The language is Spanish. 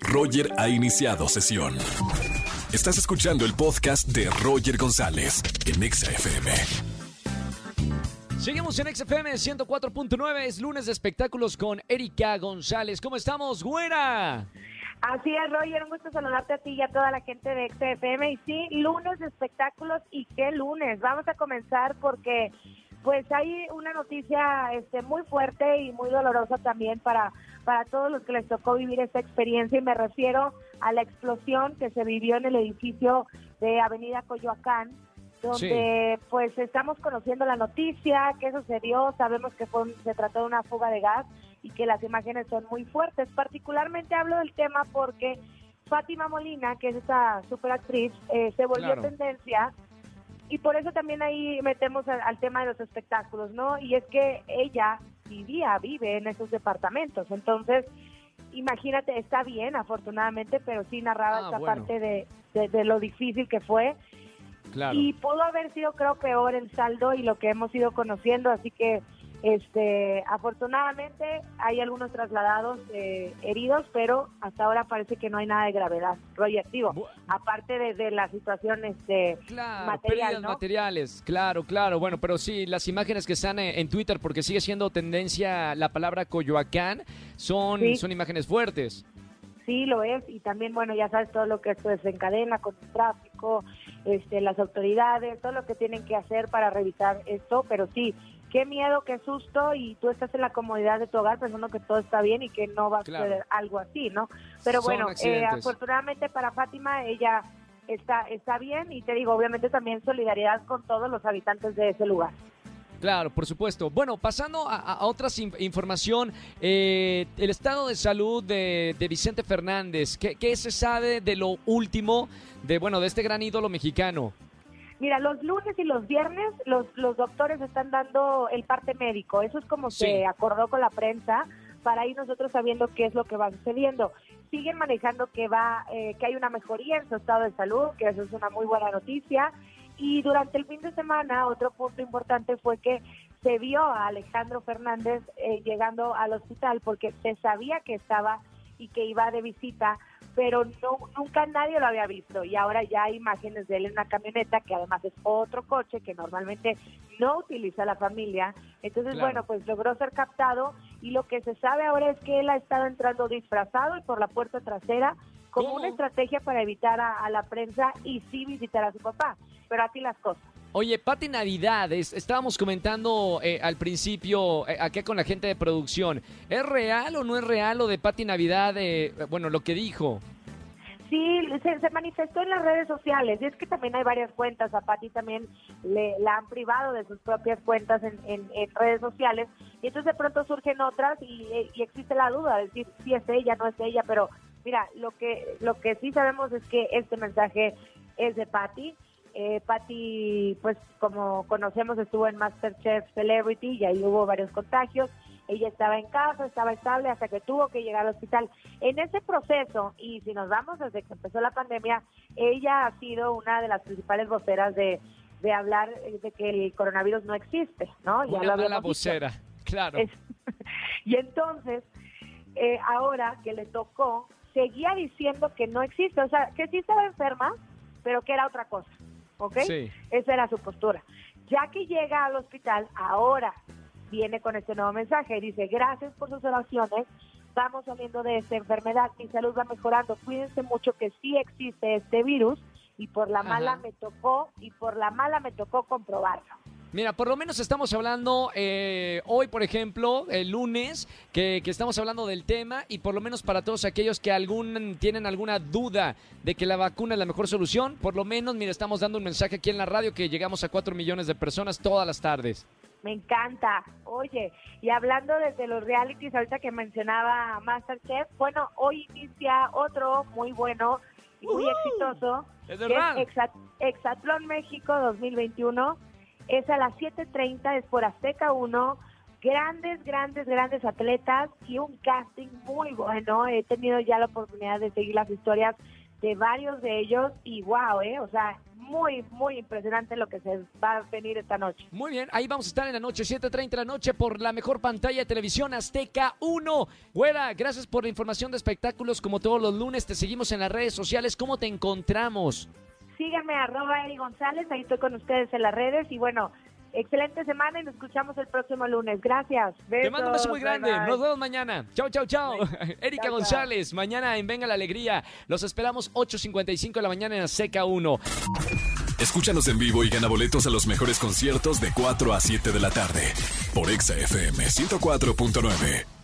Roger ha iniciado sesión. Estás escuchando el podcast de Roger González en Exa FM. Seguimos en XFM 104.9, es lunes de espectáculos con Erika González. ¿Cómo estamos, güera? Así es, Roger, un gusto saludarte a ti y a toda la gente de XFM. Y sí, lunes de espectáculos y qué lunes. Vamos a comenzar porque pues hay una noticia este, muy fuerte y muy dolorosa también para, para todos los que les tocó vivir esta experiencia. Y me refiero a la explosión que se vivió en el edificio de Avenida Coyoacán, donde pues estamos conociendo la noticia, qué sucedió, sabemos que fue, se trató de una fuga de gas y que las imágenes son muy fuertes. Particularmente hablo del tema porque Fátima Molina, que es esta superactriz, eh, se volvió tendencia y por eso también ahí metemos al, tema de los espectáculos, ¿no? Y es que ella vivía, vive en esos departamentos, entonces imagínate, está bien afortunadamente, pero sí narraba ah, esta parte de, de, lo difícil que fue. Y pudo haber sido creo peor el saldo y lo que hemos ido conociendo, así que este, afortunadamente hay algunos trasladados eh, heridos, pero hasta ahora parece que no hay nada de gravedad, proyectivo, aparte de, la situación este, material, materiales, claro, claro, bueno, pero sí, las imágenes que están en, Twitter, porque sigue siendo tendencia la palabra Coyoacán, son, son imágenes fuertes. Sí, lo es, y también, bueno, ya sabes todo lo que esto desencadena con el tráfico, este, las autoridades, todo lo que tienen que hacer para revisar esto, pero sí, qué miedo, qué susto y tú estás en la comodidad de tu hogar pensando que todo está bien y que no va a suceder algo así, ¿no? Pero bueno, eh, afortunadamente para Fátima ella está está bien y te digo, obviamente también solidaridad con todos los habitantes de ese lugar. Claro, por supuesto. Bueno, pasando a, otra información, eh, el estado de salud de, Vicente Fernández, ¿qué, ¿qué, se sabe de lo último de bueno de este gran ídolo mexicano? Mira, los lunes y los viernes los, los doctores están dando el parte médico. Eso es como se acordó con la prensa para ir nosotros sabiendo qué es lo que va sucediendo. Siguen manejando que va, eh, que hay una mejoría en su estado de salud, que eso es una muy buena noticia. Y durante el fin de semana, otro punto importante fue que se vio a Alejandro Fernández eh, llegando al hospital porque se sabía que estaba y que iba de visita pero no, nunca nadie lo había visto y ahora ya hay imágenes de él en una camioneta que además es otro coche que normalmente no utiliza la familia. Entonces, bueno, pues logró ser captado y lo que se sabe ahora es que él ha estado entrando disfrazado y por la puerta trasera como una estrategia para evitar a, la prensa y sí visitar a su papá. Pero así las cosas. Oye, Pati Navidad, estábamos comentando eh, al principio, eh, aquí con la gente de producción, ¿es real o no es real lo de Pati Navidad, eh, bueno, lo que dijo? Sí, se, manifestó en las redes sociales y es que también hay varias cuentas, a Pati también le, la han privado de sus propias cuentas en, redes sociales y entonces de pronto surgen otras y, y, existe la duda de decir si es ella, no es ella, pero mira, lo que, lo que sí sabemos es que este mensaje es de Patti eh, Patty, pues como conocemos, estuvo en Masterchef Celebrity y ahí hubo varios contagios. Ella estaba en casa, estaba estable hasta que tuvo que llegar al hospital. En ese proceso, y si nos vamos desde que empezó la pandemia, ella ha sido una de las principales voceras de, de hablar de que el coronavirus no existe, ¿no? Ya una la vocera, claro. y entonces, eh, ahora que le tocó, seguía diciendo que no existe, o sea, que sí estaba enferma, pero que era otra cosa. ¿Ok? Esa era su postura. Ya que llega al hospital, ahora viene con este nuevo mensaje. Dice, gracias por sus oraciones, vamos saliendo de esta enfermedad, mi salud va mejorando, cuídense mucho que sí existe este virus y por la mala me tocó, y por la mala me tocó comprobarlo. Mira, por lo menos estamos hablando eh, hoy, por ejemplo, el lunes, que, estamos hablando del tema y por lo menos para todos aquellos que algún, tienen alguna duda de que la vacuna es la mejor solución, por lo menos, mira, estamos dando un mensaje aquí en la radio que llegamos a 4 millones de personas todas las tardes. Me encanta. Oye, y hablando desde los realities, ahorita que mencionaba Masterchef, bueno, hoy inicia otro muy bueno y muy exitoso. Es verdad. Exatlón México 2021 es a las 7.30, es por Azteca 1. Grandes, grandes, grandes atletas y un casting muy bueno. He tenido ya la oportunidad de seguir las historias de varios de ellos y wow, ¿eh? O sea, muy, muy impresionante lo que se va a venir esta noche. Muy bien, ahí vamos a estar en la noche, 7.30 de la noche, por la mejor pantalla de televisión Azteca 1. Güera, gracias por la información de espectáculos como todos los lunes. Te seguimos en las redes sociales. ¿Cómo te encontramos? Síganme, arroba Eri González, ahí estoy con ustedes en las redes y bueno, excelente semana y nos escuchamos el próximo lunes. Gracias. Te mando un beso muy grande. bye, bye. Nos vemos mañana. Chao, chao, chao. Erika. González, mañana en Venga la Alegría. Los esperamos 8.55 de la mañana en Azteca 1. Escúchanos en vivo y gana boletos a los mejores conciertos de 4 a 7 de la tarde por Exa FM 104.9.